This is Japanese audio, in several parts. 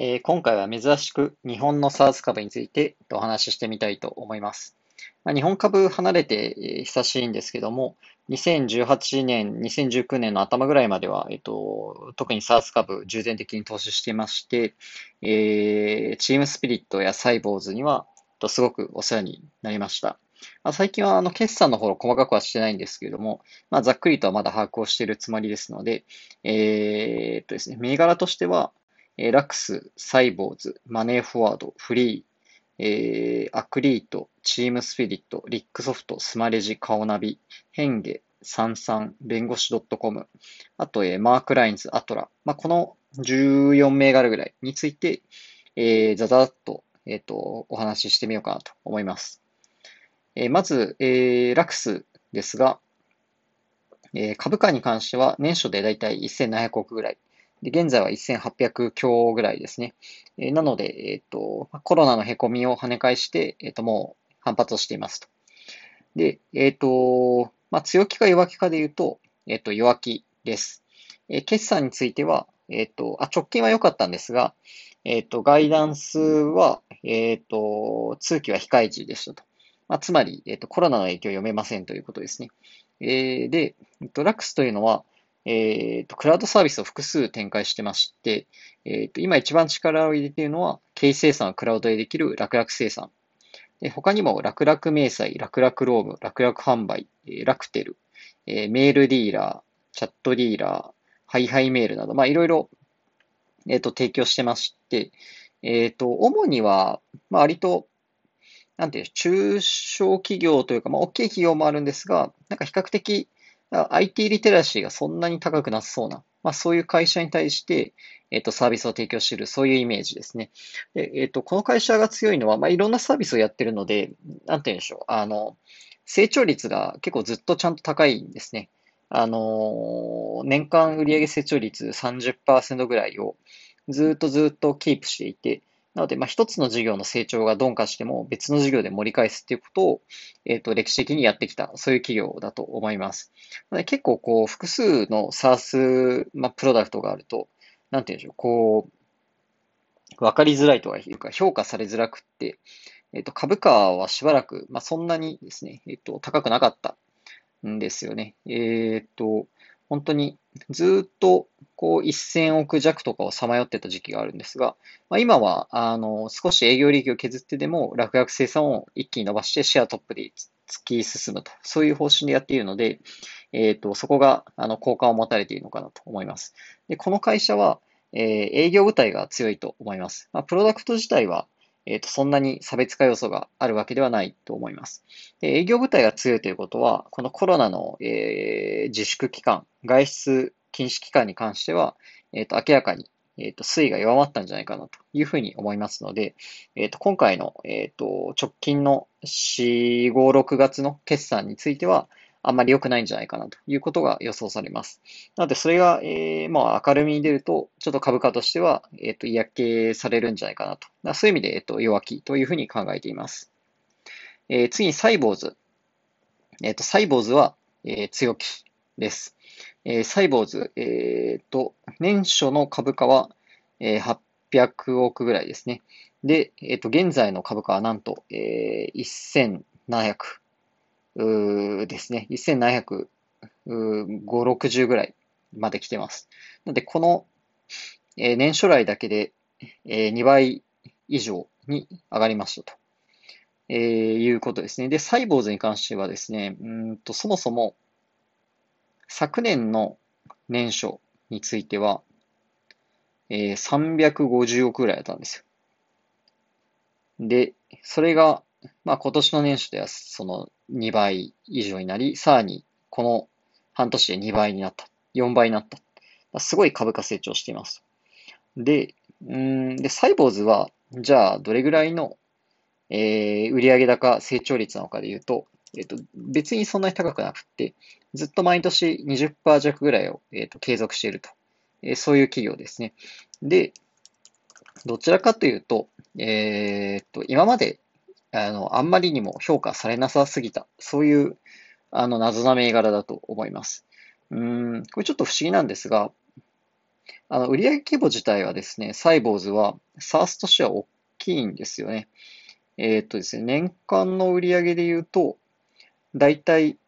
えー今回は珍しく日本の SaaS 株についてお話ししてみたいと思います。まあ、日本株離れてえー久しいんですけども、2018年、2019年の頭ぐらいまでは、えっと、特に SaaS 株重点的に投資していまして、えーチームスピリットやサイボーズには、とすごくお世話になりました。まあ、最近はあの決算の方細かくはしてないんですけれども、まあ、ざっくりとはまだ把握をしているつもりですので、えーっとですね、銘柄としては、えーラクス、サイボーズ、マネーフォワード、フリー、えーアクリート、チームスピリット、リックソフト、スマレジ、カオナビ、ヘンゲ、サンサン、弁護士 .com、あと、えーマークラインズ、アトラ、まあ、この14銘柄ぐらいについて、えー、ざざっと、えっと、お話ししてみようかなと思います。えーまず、えーラクスですが、えー株価に関しては年初でだいたい1700億ぐらい。で、現在は1800強ぐらいですね。えーなので、えっと、コロナの凹みを跳ね返して、えっと、もう反発をしていますと。で、えっと、まあ、強気か弱気かで言うと、えっと、弱気です。え決算については、えっと、あ、直近は良かったんですが、えっと、ガイダンスは、えっと、通期は控え値でしたと。まあ、つまり、えっと、コロナの影響を読めませんということですね。えーで、えっと、ラクスというのは、えっと、クラウドサービスを複数展開してまして、えっと、今一番力を入れているのは、経費生産をクラウドでできる楽々生産。で他にも、楽々明細、楽々ローム、楽々販売、えーラクテル、えーメールディーラー、チャットディーラー、ハイハイメールなど、まあ、いろいろ、えっと、提供してまして、えっと、主には、まあ、割と、なんていう、中小企業というか、まあ、大きい企業もあるんですが、なんか比較的、IT リテラシーがそんなに高くなさそうな、まあ、そういう会社に対して、えっと、サービスを提供している、そういうイメージですね。で、えっと、この会社が強いのは、まあ、いろんなサービスをやってるので、なんて言うんでしょう、あの、成長率が結構ずっとちゃんと高いんですね。あの、年間売上成長率30%ぐらいをずっとずっとキープしていて、なので、まあ、一つの事業の成長が鈍化しても別の事業で盛り返すっていうことを、えっと、歴史的にやってきた、そういう企業だと思います。で結構、こう、複数の SaaS、まあ、プロダクトがあると、なんていうんでしょう、こう、わかりづらいとはいうか、評価されづらくって、えっと、株価はしばらく、まあ、そんなにですね、えっと、高くなかったんですよね。えっと、本当にずっとこう1000億弱とかをさまよってた時期があるんですが、まあ、今はあの少し営業利益を削ってでも楽々生産を一気に伸ばしてシェアトップで突き進むと、そういう方針でやっているので、えっと、そこがあの好感を持たれているのかなと思います。で、この会社は、えー営業部隊が強いと思います。まあ、プロダクト自体は、えっと、そんなに差別化要素があるわけではないと思います。で営業部隊が強いということは、このコロナの、えー自粛期間、外出禁止期間に関しては、えっと、明らかに、えっと、推移が弱まったんじゃないかなというふうに思いますので、えっと、今回の、えっと、直近の4、5、6月の決算については、あんまり良くないんじゃないかなということが予想されます。なので、それが、えーまあ、明るみに出ると、ちょっと株価としては、えっと、嫌気されるんじゃないかなと。そういう意味で、えっと、弱気というふうに考えています。えー次に、サイボーズ。えっと、サイボーズは、えー強気です。えーサイボーズ、えっと、年初の株価は、えー800億ぐらいですね。で、えっと、現在の株価はなんと、えー1700ですね。17560ぐらいまで来てます。なので、この、えー年初来だけで、えー2倍以上に上がりましたと、えーいうことですね。で、サイボーズに関してはですね、うんと、そもそも、昨年の年初については、えー350億ぐらいだったんですよ。で、それが、まあ今年の年初ではその2倍以上になり、さらにこの半年で2倍になった。4倍になった。すごい株価成長しています。で、うん、で、サイボーズは、じゃあどれぐらいの、えー売上高成長率なのかで言うと、えっと、別にそんなに高くなくて、ずっと毎年20%弱ぐらいを、えっと、継続していると。えーそういう企業ですね。で、どちらかというと、えーっと、今まで、あの、あんまりにも評価されなさすぎた、そういう、あの、謎な銘柄だと思います。うん、これちょっと不思議なんですが、あの、売上規模自体はですね、サイボーズは SARS としては大きいんですよね。えー、っとですね、年間の売上で言うと、だいたい、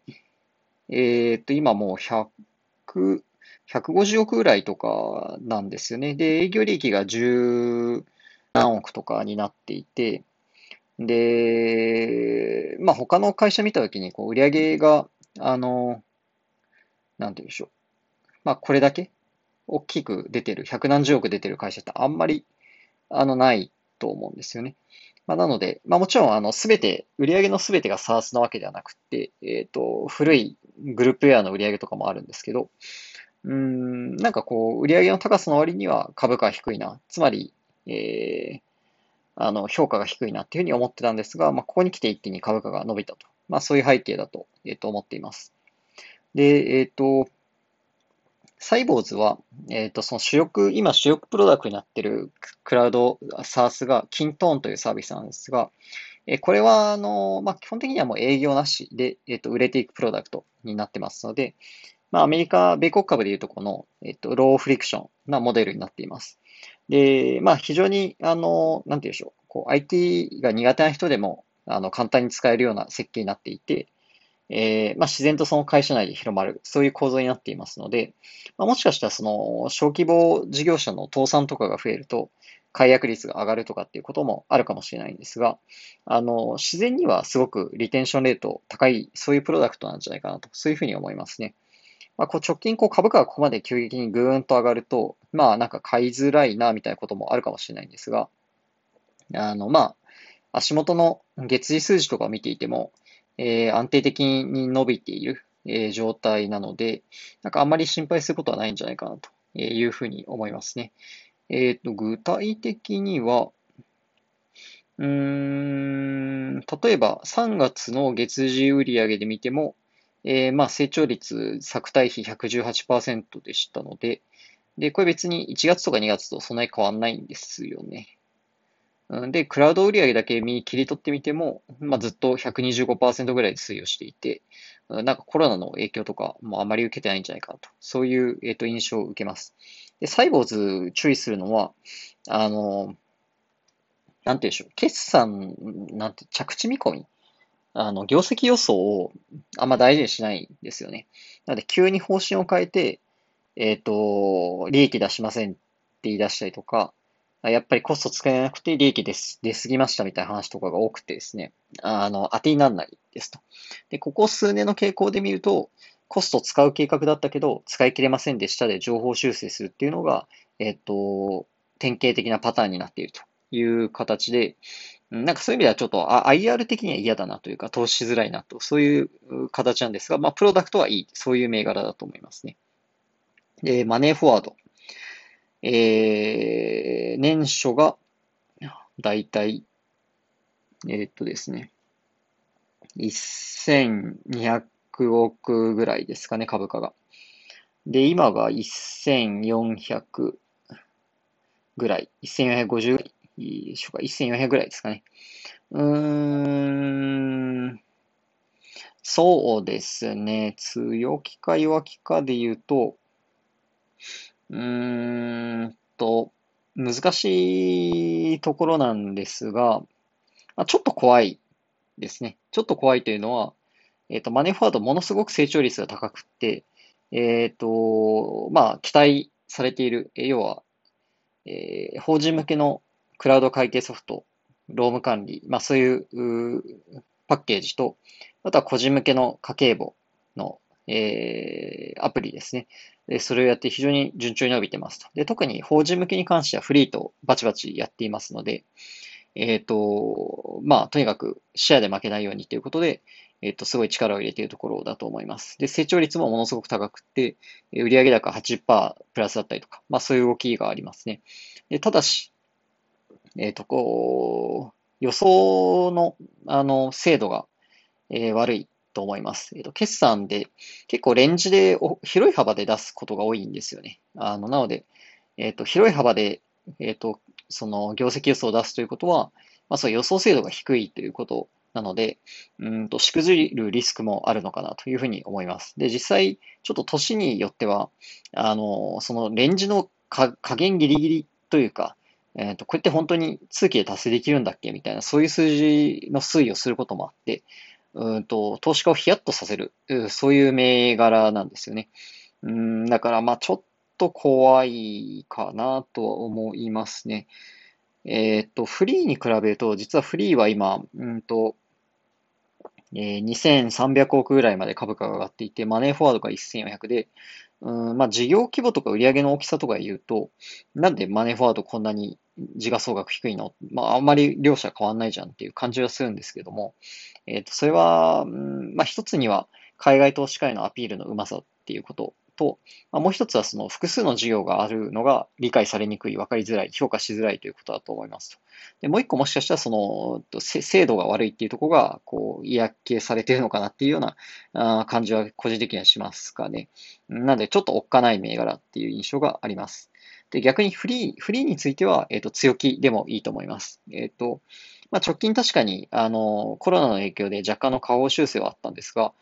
えー、っと、今もう100、150億ぐらいとかなんですよね。で、営業利益が10何億とかになっていて、で、まあ他の会社見たときに、こう、売上が、あの、なんて言うんでしょう。まあこれだけ大きく出てる、百何十億出てる会社ってあんまり、あの、ないと思うんですよね。まあ、なので、まあもちろん、あの、すべて、売上のすべてが SARS なわけではなくて、えっ、ー、と、古いグループウェアの売上とかもあるんですけど、うん、なんかこう、売上の高さの割には株価は低いな。つまり、えー、あの、評価が低いなっていうふうに思ってたんですが、まあ、ここに来て一気に株価が伸びたと。まあ、そういう背景だと、えっ、ー、と、思っています。で、えっ、ー、と、サイボーズは、えっ、ー、と、その主力、今主力プロダクトになってるクラウド SARS が、キントーンというサービスなんですが、えこれは、あの、まあ、基本的にはもう営業なしで、えっ、と、売れていくプロダクトになってますので、まあ、アメリカ、米国株でいうとこの、えっ、と、ローフリクションなモデルになっています。で、まあ、非常に、あの、なんて言うんでしょう、こう、IT が苦手な人でも、あの、簡単に使えるような設計になっていて、えー、まあ、自然とその会社内で広まる、そういう構造になっていますので、まあ、もしかしたらその小規模事業者の倒産とかが増えると、解約率が上がるとかっていうこともあるかもしれないんですが、あの、自然にはすごくリテンションレート高い、そういうプロダクトなんじゃないかなと、そういうふうに思いますね。まあ、こう直近こう株価がここまで急激にぐーんと上がると、まあなんか買いづらいなみたいなこともあるかもしれないんですが、あの、まあ、足元の月次数字とかを見ていても、えー、安定的に伸びている、えー、状態なので、なんかあんまり心配することはないんじゃないかなというふうに思いますね。えっ、ー、と、具体的には、うーん、例えば3月の月次売上で見ても、えー、まあ成長率昨対比118%でしたので、で、これ別に1月とか2月とそんなに変わんないんですよね。で、クラウド売上だけ見切り取ってみても、まあ、ずっと125%ぐらいで推移をしていて、なんかコロナの影響とかもあまり受けてないんじゃないかと、そういう、えっと印象を受けます。で、サイボーズ注意するのは、あの、なんていうんでしょう、決算、なんて、着地見込みあの、業績予想をあんま大事にしないんですよね。なので、急に方針を変えて、えっ、ー、と、利益出しませんって言い出したりとか、やっぱりコスト使えなくて利益です、出過ぎましたみたいな話とかが多くてですね、あの、当てにならないですと。で、ここ数年の傾向で見ると、コスト使う計画だったけど、使い切れませんでしたで情報修正するっていうのが、えっ、と、典型的なパターンになっているという形で、なんかそういう意味ではちょっと IR 的には嫌だなというか、投資しづらいなと、そういう形なんですが、まあ、プロダクトはいい、そういう銘柄だと思いますね。で、マネーフォワード。えー、年初が、だいたい、えー、っとですね、1200億ぐらいですかね、株価が。で、今が1400ぐらい、1450ぐらいでしょうか、1400ぐらいですかね。うーん、そうですね、強気か弱気かで言うと、うーんと、難しいところなんですが、あ、ちょっと怖いですね。ちょっと怖いというのは、えっ、ー、と、マネーフォワードものすごく成長率が高くて、えっ、ー、と、まあ、期待されている、要は、えー、法人向けのクラウド会計ソフト、ローム管理、まあ、そういうパッケージと、あとは個人向けの家計簿の、えー、アプリですね。それをやって非常に順調に伸びてますと。で、特に法人向けに関してはフリーとバチバチやっていますので、えっ、ー、と、まあ、とにかくシェアで負けないようにということで、えっ、ー、と、すごい力を入れているところだと思います。で、成長率もものすごく高くて、売上高80%プラスだったりとか、まあ、そういう動きがありますね。で、ただし、えっ、ー、と、こう、予想の、あの、精度が、えー、悪いと思います。えっ、ー、と、決算で結構レンジで広い幅で出すことが多いんですよね。あの、なので、えっ、と、広い幅で、えっ、と、その業績予想を出すということは、まあ、そう予想精度が低いということなので、うんと、しくじるリスクもあるのかなというふうに思います。で、実際、ちょっと年によっては、あの、そのレンジのか加減ギリギリというか、えっ、と、こうやって本当に通期で達成できるんだっけみたいな、そういう数字の推移をすることもあって、うんと、投資家をヒヤッとさせる、そういう銘柄なんですよね。うん、だから、まあ、ちょっと怖いかなとは思いますね。えっ、と、フリーに比べると、実はフリーは今、うんと、えー、2300億ぐらいまで株価が上がっていて、マネーフォワードが1400で、うん、まあ、事業規模とか売上の大きさとか言うと、なんでマネーフォワードこんなに時価総額低いの？まあ、あんまり両者変わんないじゃんっていう感じはするんですけども、えっ、ー、と、それは、うん、まあ、一つには海外投資家へのアピールのうまさっていうことと、まあ、もう一つはその複数の事業があるのが理解されにくい、分かりづらい、評価しづらいということだと思いますと。でもう一個もしかしたらその精度が悪いっていうところがこう嫌気されてるのかなっていうような感じは個人的にはしますかね。なのでちょっとおっかない銘柄っていう印象があります。で、逆にフリー、フリーについては、えっ、ー、と、強気でもいいと思います。えっ、ー、と、まあ、直近確かに、あの、コロナの影響で若干の下方修正はあったんですが、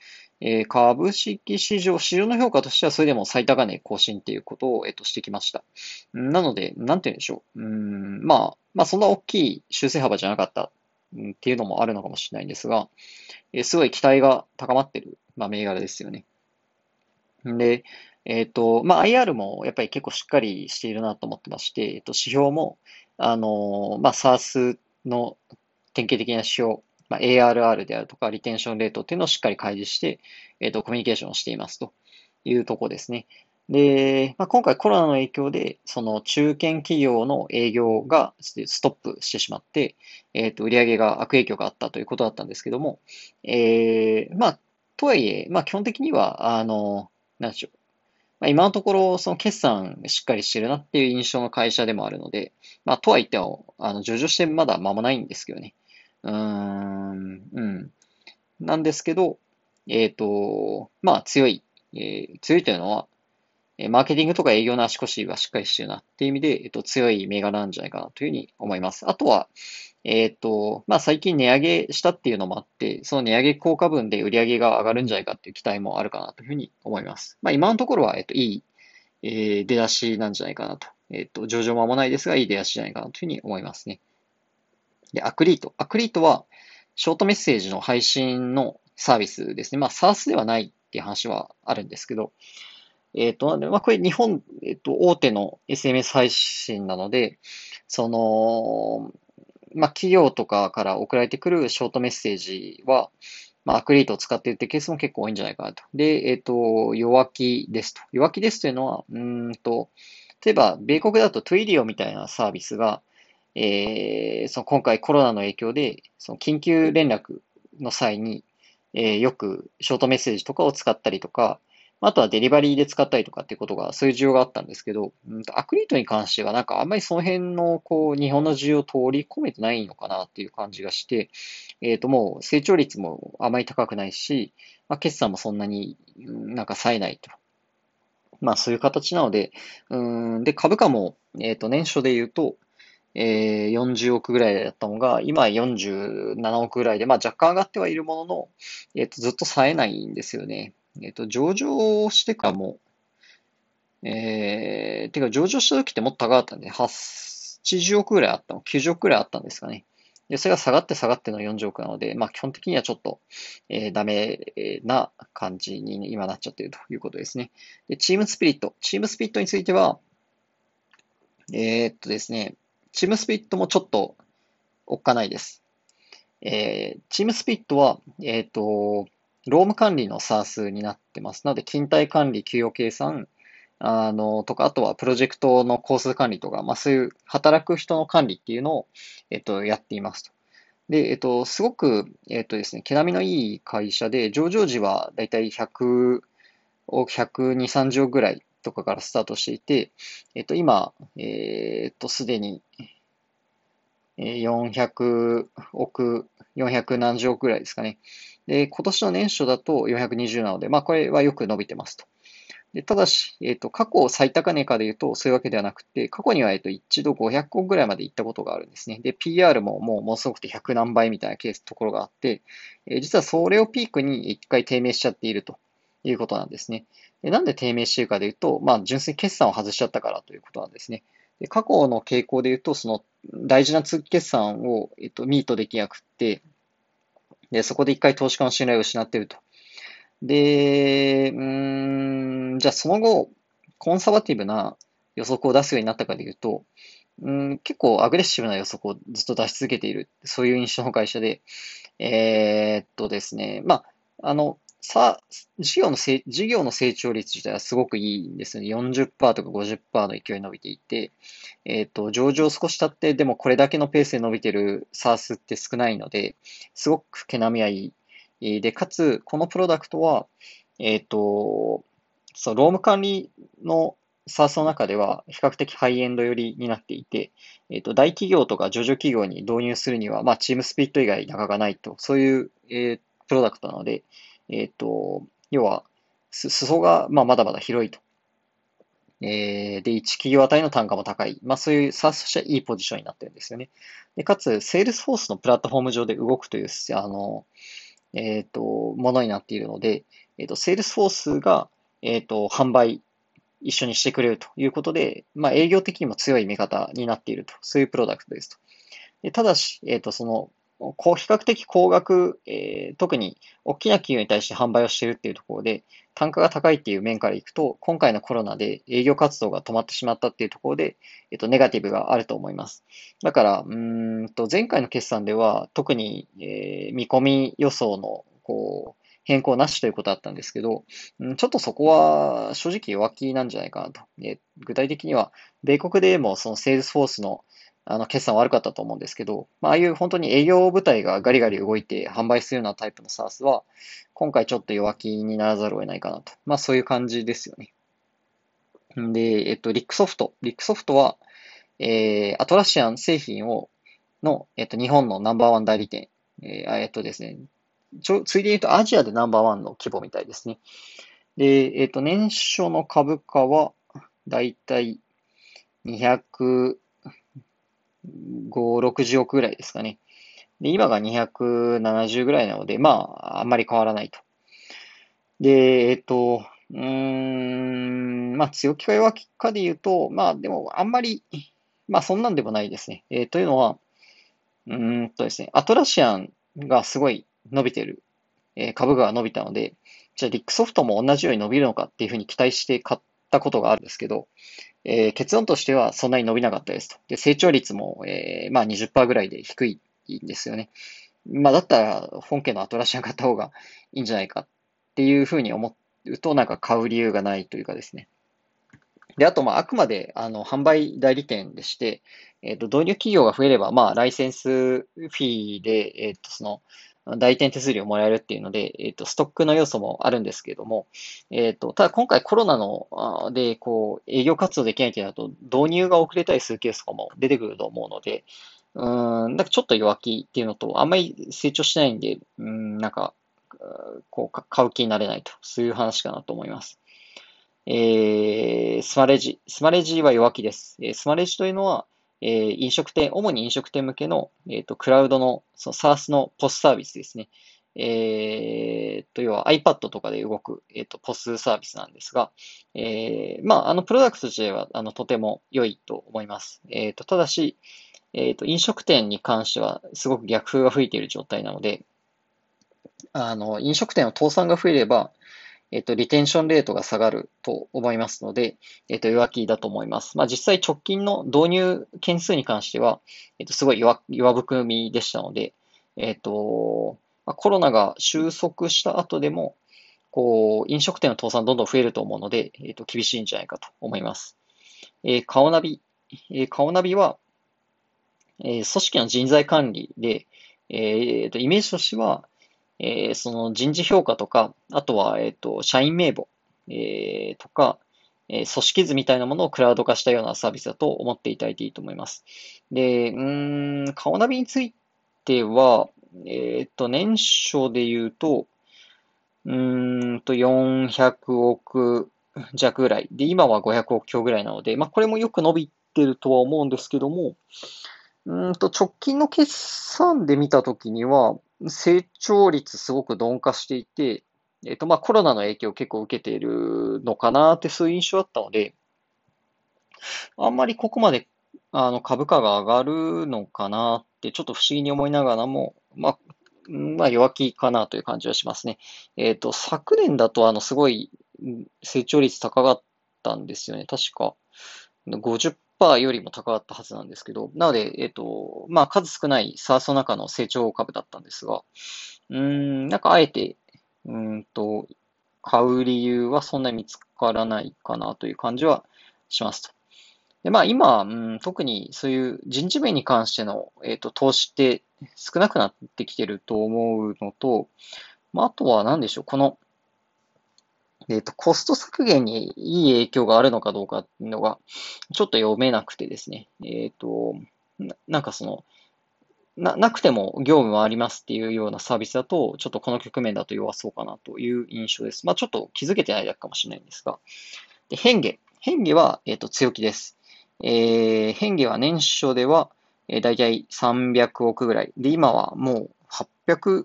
えー、株式市場、市場の評価としてはそれでも最高値更新っていうことを、えっ、と、してきました。なので、なんて言うんでしょう。うん、まあ、まあ、そんな大きい修正幅じゃなかったっていうのもあるのかもしれないんですが、えー、すごい期待が高まってる、まあ、銘柄ですよね。で、えっ、ー、と、まあ、IR もやっぱり結構しっかりしているなと思ってまして、えっ、と、指標も、あの、まあ、SARS の典型的な指標、まあ、ARR であるとか、リテンションレートっていうのをしっかり開示して、えっ、と、コミュニケーションをしていますというとこですね。で、まあ、今回コロナの影響で、その中堅企業の営業がストップしてしまって、えっ、と、売上が悪影響があったということだったんですけども、えー、まあ、とはいえ、まあ、基本的には、あの、なんでしょう。まあ、今のところ、その決算しっかりしてるなっていう印象の会社でもあるので、まあ、とは言っても、あの、上場してまだ間もないんですけどね。うん、うん。なんですけど、えっ、ー、と、まあ、強い、えー、強いというのは、マーケティングとか営業の足腰はしっかりしてるなっていう意味で、えっと、強い銘柄なんじゃないかなというふうに思います。あとは、えっと、まあ、最近値上げしたっていうのもあって、その値上げ効果分で売り上げが上がるんじゃないかっていう期待もあるかなというふうに思います。まあ、今のところは、えっと、いい、えー、出だしなんじゃないかなと。えっと、上場間もないですが、いい出だしじゃないかなというふうに思いますね。で、アクリート。アクリートは、ショートメッセージの配信のサービスですね。まあ、SARS ではないっていう話はあるんですけど、えっ、ー、と、まあ、これ日本、えっ、ー、と、大手の SMS 配信なので、その、まあ、企業とかから送られてくるショートメッセージは、まあ、アクリートを使っているってケースも結構多いんじゃないかなと。で、えっ、ー、と、弱気ですと。弱気ですというのは、うんと、例えば、米国だと Twilio みたいなサービスが、えー、その今回コロナの影響で、その緊急連絡の際に、えー、よくショートメッセージとかを使ったりとか、あとはデリバリーで使ったりとかっていうことが、そういう需要があったんですけど、うん、アクリートに関してはなんかあんまりその辺のこう日本の需要を取り込めてないのかなっていう感じがして、えっ、ー、ともう成長率もあまり高くないし、まあ、決算もそんなになんか冴えないと。まあそういう形なので、うん、で株価も、えっ、ー、と年初で言うと、えー、40億ぐらいだったのが、今47億ぐらいで、まあ若干上がってはいるものの、えっ、とずっと冴えないんですよね。えっ、と、上場してからも、えー、てか上場した時ってもっと高かったんで、80億ぐらいあったの、90億ぐらいあったんですかね。で、それが下がって下がっての40億なので、まあ基本的にはちょっと、えー、ダメな感じに今なっちゃってるということですね。で、チームスピリット。チームスピリットについては、えー、っとですね、チームスピットもちょっとおっかないです。えー、チームスピットは、えっ、と、ローム管理の SARS になってます。なので、勤怠管理、給与計算、あの、とか、あとはプロジェクトの工数管理とか、まあそういう働く人の管理っていうのを、えっと、やっていますと。で、えっと、すごく、えっとですね、毛並みのいい会社で、上場時はだいたい100、120、30ぐらいとかからスタートしていて、えっと、今、えっと、すでに、400億、400何十億ぐらいですかね。で、今年の年初だと420なので、まあ、これはよく伸びてますと。でただし、えっ、と、過去最高値かで言うと、そういうわけではなくて、過去には、えっと、一度500億ぐらいまで行ったことがあるんですね。で、PR ももうものすごくて100何倍みたいなケース、ところがあって、え、実はそれをピークに一回低迷しちゃっているということなんですね。でなんで低迷しているかというと、まあ、純粋に決算を外しちゃったからということなんですね。で過去の傾向で言うと、その大事な通期決算を、えっと、ミートできなくて、で、そこで一回投資家の信頼を失っていると。で、うん、じゃあその後、コンサバティブな予測を出すようになったかでいうと、うん、結構アグレッシブな予測をずっと出し続けている、そういう印象の会社で、えー、っとですね、まあ、あの、さ、事業のせ事業の成長率自体はすごくいいんですよね。40%とか50%の勢い伸びていて、えっ、ー、と、上場少し経って、でもこれだけのペースで伸びてる SARS って少ないので、すごく毛並みはいい。で、かつ、このプロダクトは、えっ、ー、と、そう、労務管理の SARS の中では比較的ハイエンド寄りになっていて、えっ、ー、と、大企業とか上場企業に導入するには、まあ、チームスピリット以外なかがないと、そういう、えー、プロダクトなので、えっ、ー、と、要は、裾が、まあ、まだまだ広いと。えー、で、1企業あたりの単価も高い。まあ、そういう SARS としてはいいポジションになってるんですよね。で、かつ、Salesforce のプラットフォーム上で動くという、あの、えっ、ー、と、ものになっているので、えっ、ー、と、Salesforce が、えっ、と、販売、一緒にしてくれるということで、まあ、営業的にも強い味方になっていると。そういうプロダクトですと。でただし、えっ、と、その、こう比較的高額、えー、特に大きな企業に対して販売をしているっていうところで、単価が高いっていう面からいくと、今回のコロナで営業活動が止まってしまったっていうところで、えっと、ネガティブがあると思います。だから、うんと、前回の決算では、特に、えー、見込み予想の、こう、変更なしということだったんですけど、ちょっとそこは正直弱気なんじゃないかなと。具体的には、米国でもそのセールスフォースのあの、決算悪かったと思うんですけど、まあ、ああいう本当に営業部隊がガリガリ動いて販売するようなタイプの SaaS は、今回ちょっと弱気にならざるを得ないかなと。まあ、そういう感じですよね。で、えっと、リックソフト。リックソフトは、えー、アトラシアン製品を、の、えっと、日本のナンバーワン代理店。えー、えっとですね、ちょ、ついで言うとアジアでナンバーワンの規模みたいですね。で、えっと、年初の株価は、だいたい200、60億ぐらいですかね。で、今が270ぐらいなので、まあ、あんまり変わらないと。で、えっと、うーん、まあ、強気か弱気かで言うと、まあ、でも、あんまり、まあ、そんなんでもないですね。えー、というのは、うんとですね、アトラシアンがすごい伸びてる、えー、株価が伸びたので、じゃあ、リックソフトも同じように伸びるのかっていうふうに期待して買ったことがあるんですけど、えー、結論としてはそんなに伸びなかったですと。で、成長率も、えー、まあ20%ぐらいで低いんですよね。まあだったら本家のアトラシアン買った方がいいんじゃないかっていうふうに思うとなんか買う理由がないというかですね。で、あと、まあ、あくまで、あの、販売代理店でして、えっ、ー、と、導入企業が増えれば、まあ、ライセンスフィーで、えっ、ー、と、その、代理店手数料もらえるっていうので、えっ、ー、と、ストックの要素もあるんですけれども、えっ、ー、と、ただ今回コロナの、で、こう、営業活動できないってなると、導入が遅れたりするケースとかも出てくると思うので、うん、なんかちょっと弱気っていうのと、あんまり成長しないんで、うん、なんか、こう、買う気になれないと、そういう話かなと思います。えー、スマレジ。スマレジは弱気です。えー、スマレジというのは、えー、飲食店、主に飲食店向けの、えっ、ー、と、クラウドの、その SARS のポスサービスですね。えー、と、要は iPad とかで動く、えっ、ー、と、ポスサービスなんですが、えー、まあ、あの、プロダクト自体は、あの、とても良いと思います。えっ、ー、と、ただし、えっ、と、飲食店に関しては、すごく逆風が吹いている状態なので、あの、飲食店の倒産が増えれば、えっと、リテンションレートが下がると思いますので、えっと、弱気だと思います。まあ、実際直近の導入件数に関しては、えっと、すごい弱弱含みでしたので、えっと、まあ、コロナが収束した後でも、こう、飲食店の倒産どんどん増えると思うので、えっと、厳しいんじゃないかと思います。えー、顔ナビ。えー、顔ナビは、えー、組織の人材管理で、えー、と、イメージとしては、えー、その人事評価とか、あとは、えっ、ー、と、社員名簿、えー、とか、えー、組織図みたいなものをクラウド化したようなサービスだと思っていただいていいと思います。で、うん、顔ナビについては、えっ、ー、と、年初で言うと、うんと、400億弱ぐらい。で、今は500億強ぐらいなので、まあ、これもよく伸びてるとは思うんですけども、うんと、直近の決算で見たときには、成長率すごく鈍化していて、えっ、と、まあ、コロナの影響を結構受けているのかなってそういう印象だったので、あんまりここまであの株価が上がるのかなってちょっと不思議に思いながらも、まあ、まあ、弱気かなという感じはしますね。えっ、ー、と、昨年だと、あの、すごい成長率高かったんですよね。確か、50%よりも高かったはずなんですけど、なので、えっ、ー、と、まあ、数少ないサースの中の成長株だったんですが、うーん、なんかあえて、うんと、買う理由はそんなに見つからないかなという感じはしますと。で、まあ今、うん、特にそういう人事面に関しての、えーと、投資って少なくなってきてると思うのと、まあ、あとは何でしょう、この、えっ、と、コスト削減にいい影響があるのかどうかっていうのが、ちょっと読めなくてですね、えっ、ー、とな、なんかその、な、なくても業務はありますっていうようなサービスだと、ちょっとこの局面だと弱そうかなという印象です。まあちょっと気づけてないだけかもしれないんですが。で、変化。変化は、えっ、ー、と、強気です。えー、変化は年初では、えー、大体300億ぐらい。で、今はもう800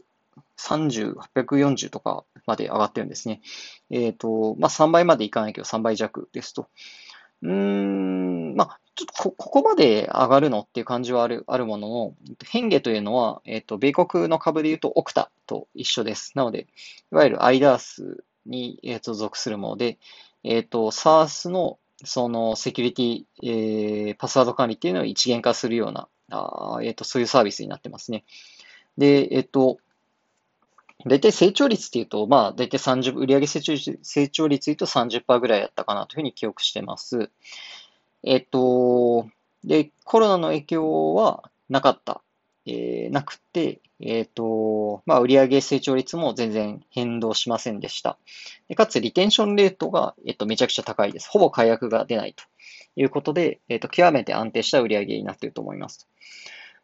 830、840とかまで上がってるんですね。えっ、ー、と、まあ、3倍までいかないけど3倍弱ですと。うーん、まあ、ちょっとこここまで上がるのっていう感じはあるあるものの、変化というのは、えっ、ー、と、米国の株で言うとオクタと一緒です。なので、いわゆるアイダースに、えー、と属するもので、えっ、ー、と、SARS のそのセキュリティ、えー、パスワード管理っていうのを一元化するような、あえっ、と、そういうサービスになってますね。で、えっ、と、大体成長率っていうと、まあ、大体30、売上成長率、成長率言うと30%ぐらいだったかなというふうに記憶してます。えっ、と、で、コロナの影響はなかった。えー、なくて、えっ、ー、と、まあ、売上成長率も全然変動しませんでした。でかつ、リテンションレートが、えっ、と、めちゃくちゃ高いです。ほぼ解約が出ないということで、えっ、と、極めて安定した売上になっていると思います。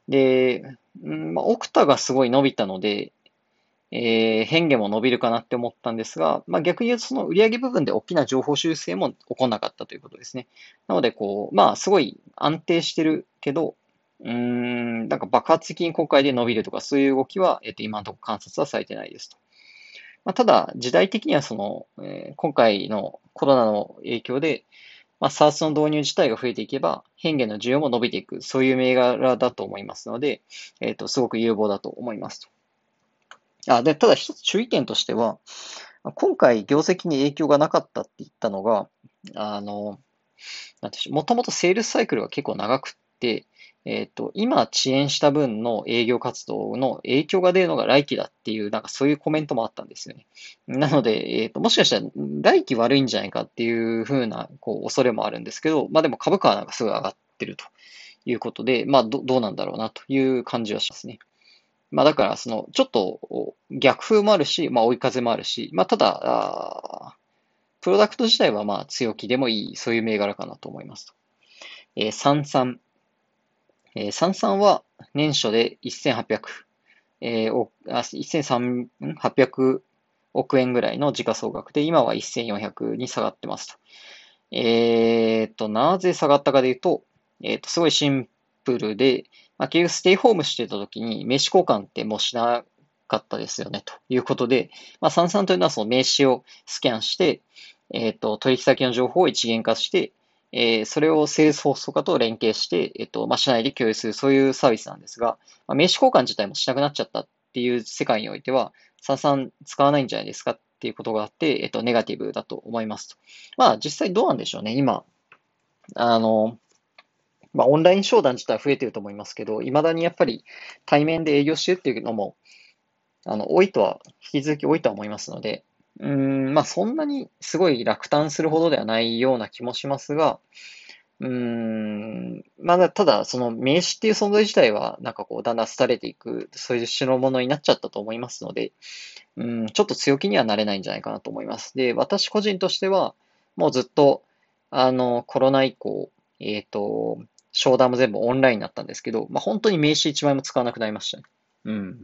で、んまあ、オクタがすごい伸びたので、えー、変化も伸びるかなって思ったんですが、まあ、逆に言うとその売上部分で大きな情報修正も起こらなかったということですね。なので、こう、まあ、すごい安定してるけど、うん、なんか爆発的に国会で伸びるとか、そういう動きは、えっと、今のところ観察はされてないですと。まあ、ただ、時代的にはその、えー、今回のコロナの影響で、まあ、SARS の導入自体が増えていけば、変化の需要も伸びていく、そういう銘柄だと思いますので、えっ、と、すごく有望だと思いますと。あ、で、ただ一つ注意点としては、今回業績に影響がなかったって言ったのが、あの、なんてもともとセールスサイクルが結構長くって、えっ、ー、と、今遅延した分の営業活動の影響が出るのが来期だっていう、なんかそういうコメントもあったんですよね。なので、えっ、ー、と、もしかしたら来期悪いんじゃないかっていうふうな、こう、恐れもあるんですけど、まあでも株価はなんかすごい上がってるということで、まあど、どうなんだろうなという感じはしますね。まあだから、その、ちょっと逆風もあるし、まあ追い風もあるし、まあただ、あプロダクト自体はまあ強気でもいい、そういう銘柄かなと思います。えー、33えー、三々は年初で1800、えー、1800億円ぐらいの時価総額で、今は1400に下がってますと。えー、と、なぜ下がったかで言うと、えー、と、すごいシンプルで、まあ、結局ステイホームしてた時に名刺交換ってもうしなかったですよね、ということで、まあ、 Sansan というのはその名刺をスキャンして、えっ、ー、と、取引先の情報を一元化して、えー、それをセールスフォースとかと連携して、えっと、まあ、社内で共有する、そういうサービスなんですが、まあ、名刺交換自体もしなくなっちゃったっていう世界においては、さんさん使わないんじゃないですかっていうことがあって、えっと、ネガティブだと思いますと。まあ、実際どうなんでしょうね、今。あの、まあ、オンライン商談自体は増えてると思いますけど、いまだにやっぱり対面で営業してるっていうのも、あの、多いとは、引き続き多いとは思いますので、うん、まあそんなにすごい落胆するほどではないような気もしますが、うん、まだ、ただ、その名刺っていう存在自体は、なんかこう、だんだん廃れていく、そういう代物になっちゃったと思いますので、うん、ちょっと強気にはなれないんじゃないかなと思います。で、私個人としては、もうずっと、あの、コロナ以降、えっ、ー、と、商談も全部オンラインになったんですけど、まあ、本当に名刺1枚も使わなくなりましたね。うん。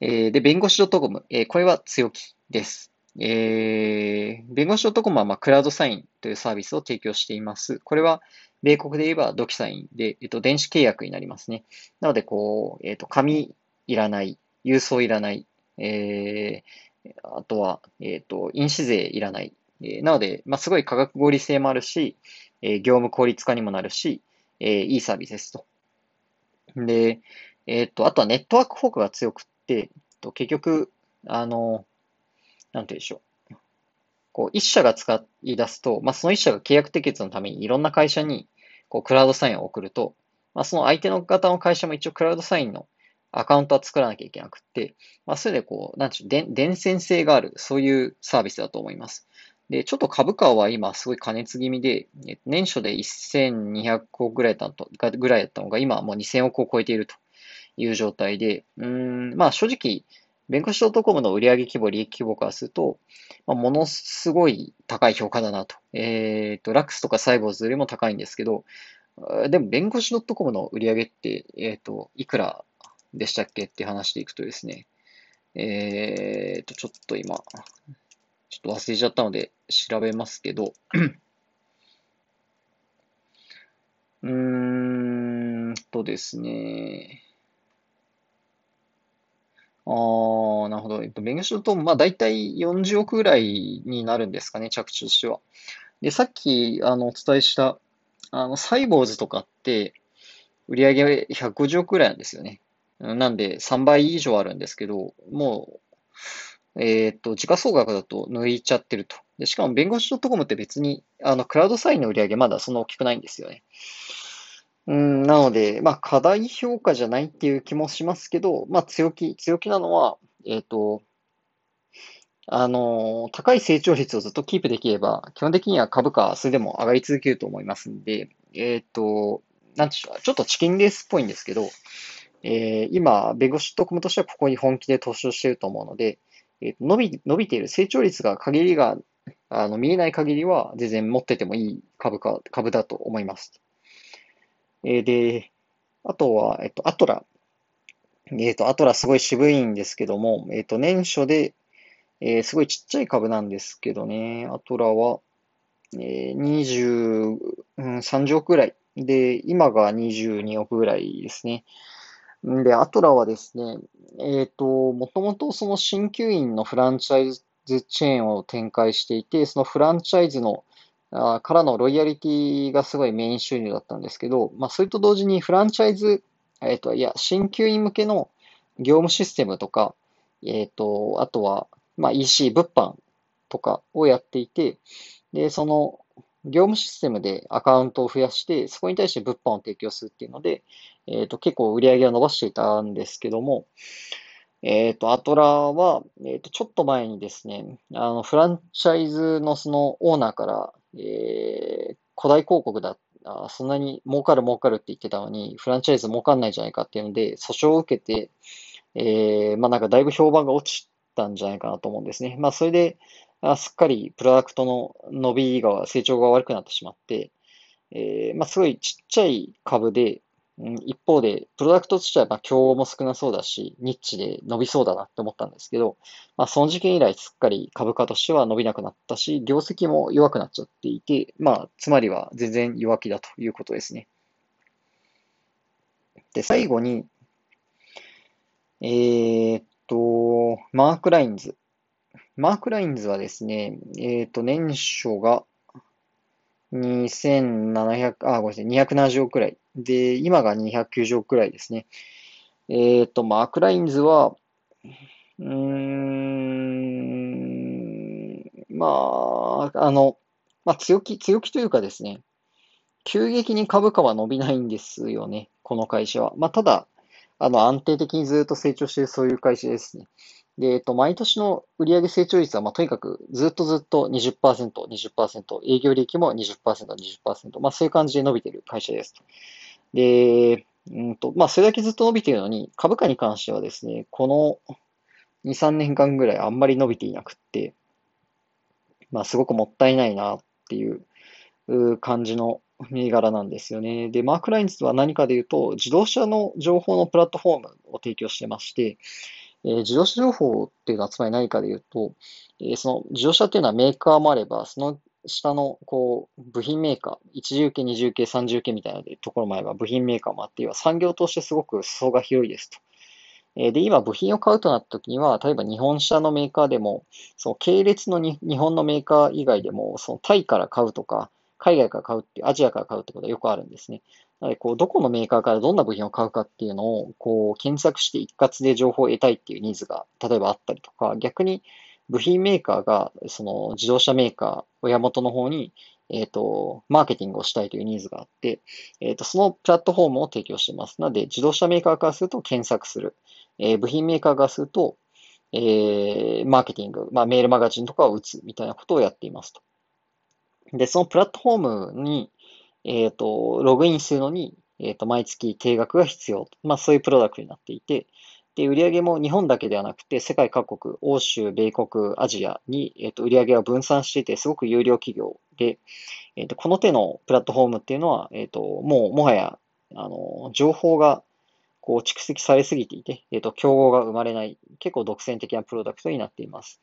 えー、で、弁護士 .com、えー、これは強気です。えー、弁護士 .com は、まあ、クラウドサインというサービスを提供しています。これは、米国で言えばドキサインで、えっと、電子契約になりますね。なので、こう、えっと、紙いらない、郵送いらない、えー、あとは、えっ、と、印紙税いらない。えー、なので、まあ、すごい価格合理性もあるし、えー、業務効率化にもなるし、えー、いいサービスですと。で、えっ、と、あとはネットワーク効果が強くって、と結局、あの、なんて言うんでしょう。こう、一社が使い出すと、まあ、その一社が契約締結のためにいろんな会社に、こう、クラウドサインを送ると、まあ、その相手の方の会社も一応クラウドサインのアカウントは作らなきゃいけなくって、まあ、それでこう、なんちゅう、伝染性がある、そういうサービスだと思います。で、ちょっと株価は今すごい加熱気味で、年初で1200億ぐらいだったぐらいだったのが、今もう2000億を超えているという状態で、うん、まあ正直、弁護士 .com の売上規模、利益規模からすると、まあ、ものすごい高い評価だなと。えっ、ー、と、ラックスとかサイボーズよりも高いんですけど、でも弁護士 .com の売上って、えっ、ー、と、いくらでしたっけって話でいくとですね、えっ、ー、と、ちょっと今、ちょっと忘れちゃったので調べますけど、うーんとですね、ああ、なるほど。えっと、弁護士と、まあ、大体40億ぐらいになるんですかね、着地としては。で、さっき、あの、お伝えした、あの、サイボーズとかって、売り上げ150億ぐらいなんですよね。なんで、3倍以上あるんですけど、もう、えっ、と、時価総額だと抜いちゃってると。でしかも、弁護士 .com って別に、あの、クラウドサインの売り上げまだそんな大きくないんですよね。うん、なので、まあ、過大評価じゃないっていう気もしますけど、まあ、強気、強気なのは、えっ、と、あの、高い成長率をずっとキープできれば、基本的には株価はそれでも上がり続けると思いますんで、えっ、と、なんでしょう、ちょっとチキンレースっぽいんですけど、えー、今、弁護士特務としてはここに本気で投資をしていると思うので、えー、伸び、伸びている成長率が限りが、あの、見えない限りは全然持っててもいい株価、株だと思います。えー、で、あとは、えっと、アトラ。えっと、アトラすごい渋いんですけども、えっと、年初で、えー、すごいちっちゃい株なんですけどね、アトラは、えー、20、うん、30億ぐらい。で、今が22億ぐらいですね。で、アトラはですね、えっ、ー、と、もともとその鍼灸院のフランチャイズチェーンを展開していて、そのフランチャイズのあからのロイヤリティがすごいメイン収入だったんですけど、まあ、それと同時にフランチャイズ、えっ、ー、と、いや、鍼灸院向けの業務システムとか、えっ、ー、と、あとは、まあ、EC、物販とかをやっていて、で、その業務システムでアカウントを増やして、そこに対して物販を提供するっていうので、えっ、ー、と、結構売り上げを伸ばしていたんですけども、えっ、ー、と、アトラは、えっ、ー、と、ちょっと前にですね、あの、フランチャイズのそのオーナーから、えー、古代広告だ、あそんなに儲かる儲かるって言ってたのに、フランチャイズ儲かんないじゃないかっていうので、訴訟を受けて、えー、まあなんかだいぶ評判が落ちたんじゃないかなと思うんですね。まあそれで、あすっかりプロダクトの伸びが、成長が悪くなってしまって、えー、まあ、すごいちっちゃい株で、うん、一方で、プロダクトとしては、まあ、競合も少なそうだし、ニッチで伸びそうだなって思ったんですけど、まあ、その事件以来、すっかり株価としては伸びなくなったし、業績も弱くなっちゃっていて、まあ、つまりは全然弱気だということですね。で、最後に、えー、っと、マークラインズ。マークラインズはですね、えっ、ー、と、年初が2700、あ、ごめんなさい、270億くらい。で、今が290億くらいですね。えっ、ー、と、マークラインズは、うーん、まあ、あの、まあ、強気、強気というかですね、急激に株価は伸びないんですよね、この会社は。まあ、ただ、あの、安定的にずっと成長しているそういう会社ですね。で、えっと、毎年の売上成長率は、まあ、とにかくずっとずっと20%、20%、営業利益も20%、20%、まあ、そういう感じで伸びている会社です。で、うんと、まあ、それだけずっと伸びているのに、株価に関してはですね、この2、3年間ぐらいあんまり伸びていなくって、まあ、すごくもったいないなっていう感じの銘柄なんですよね。で、マークラインズは何かで言うと、自動車の情報のプラットフォームを提供してまして、えー、自動車情報っていうのはつまり何かで言うと、えー、その自動車っていうのはメーカーもあれば、その下のこう部品メーカー、一重系、二重系、三重系みたいなところもあれば、部品メーカーもあって、産業としてすごく裾が広いですと。えで、今部品を買うとなった時には、例えば日本車のメーカーでも、その系列のに日本のメーカー以外でも、そのタイから買うとか、海外から買うってう、アジアから買うってことはよくあるんですね。なので、こう、どこのメーカーからどんな部品を買うかっていうのを、こう、検索して一括で情報を得たいっていうニーズが、例えばあったりとか、逆に部品メーカーが、その自動車メーカー、親元の方に、えっ、と、マーケティングをしたいというニーズがあって、えっ、と、そのプラットフォームを提供しています。なので、自動車メーカーからすると検索する。えー部品メーカーからすると、えーマーケティング、まあ、メールマガジンとかを打つみたいなことをやっていますと。で、そのプラットフォームに、えっ、と、ログインするのに、えっ、と、毎月定額が必要。まあ、そういうプロダクトになっていて、で、売上も日本だけではなくて、世界各国、欧州、米国、アジアに、えっ、と、売上を分散していて、すごく有料企業で、えっ、と、この手のプラットフォームっていうのは、えっ、と、もう、もはや、あの、情報が、こう、蓄積されすぎていて、えっ、と、競合が生まれない、結構独占的なプロダクトになっています。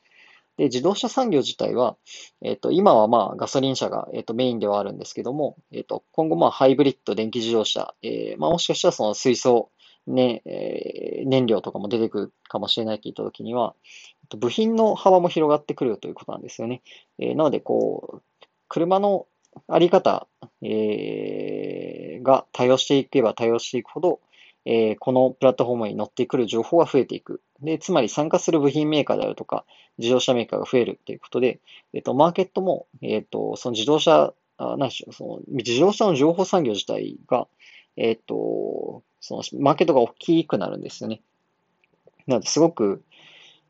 で、自動車産業自体は、えっ、と、今はまあガソリン車が、えっ、と、メインではあるんですけども、えっ、と、今後まあハイブリッド電気自動車、えーまあもしかしたらその水素、ね、えー燃料とかも出てくるかもしれないといったときには、えっと部品の幅も広がってくるということなんですよね。えーなので、こう、車のあり方、えーが多様していけば多様していくほど、えーこのプラットフォームに乗ってくる情報が増えていく。で、つまり参加する部品メーカーであるとか、自動車メーカーが増えるということで、えっと、マーケットも、えっと、その自動車、あ、何でしょう、その自動車の情報産業自体が、えっと、そのマーケットが大きくなるんですよね。なので、すごく、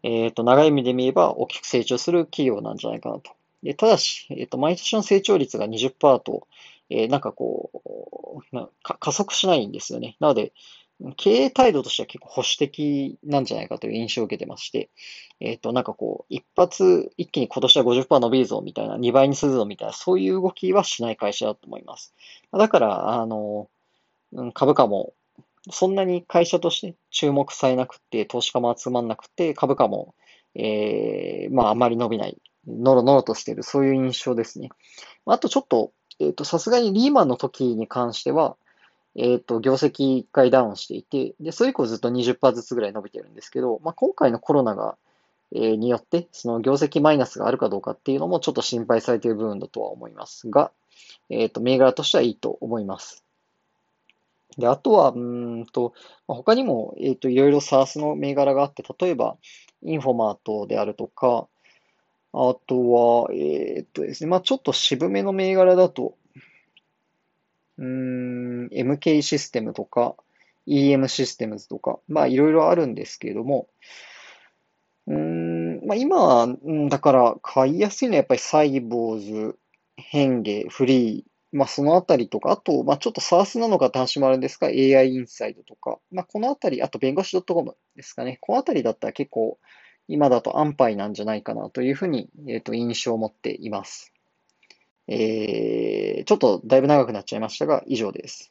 えっと、長い意味で見れば大きく成長する企業なんじゃないかなと。で、ただし、えっと、毎年の成長率が20%と、えーなんかこう、なか加速しないんですよね。なので、経営態度としては結構保守的なんじゃないかという印象を受けてまして、えっと、なんかこう、一発、一気に今年は50%伸びるぞみたいな、2倍にするぞみたいな、そういう動きはしない会社だと思います。だから、あの、株価も、そんなに会社として注目されなくて、投資家も集まんなくて、株価も、えーまあ、あまり伸びない、のろのろとしてる、そういう印象ですね。あとちょっと、えっと、さすがにリーマンの時に関しては、えっと、業績一回ダウンしていて、で、それ以降ずっと20%ずつぐらい伸びてるんですけど、まあ、今回のコロナが、えーによって、その業績マイナスがあるかどうかっていうのもちょっと心配されている部分だとは思いますが、えっと、銘柄としてはいいと思います。で、あとは、うんと、まあ他にも、えっと、いろいろ SaaS の銘柄があって、例えば、インフォマートであるとか、あとは、えっとですね、まあちょっと渋めの銘柄だと、うーん、MK システムとか、EM システムズとか、まあいろいろあるんですけれども、うーん、まあ今、だから買いやすいのはやっぱりサイボーズ、ヘンゲ、フリー、まあそのあたりとか、あと、まあちょっと SaaS なのかって話もあるんですが、AI インサイドとか、まあこのあたり、あと弁護士 .com ですかね。このあたりだったら結構今だと安牌なんじゃないかなというふうに、えっと、印象を持っています。えー、ちょっとだいぶ長くなっちゃいましたが、以上です。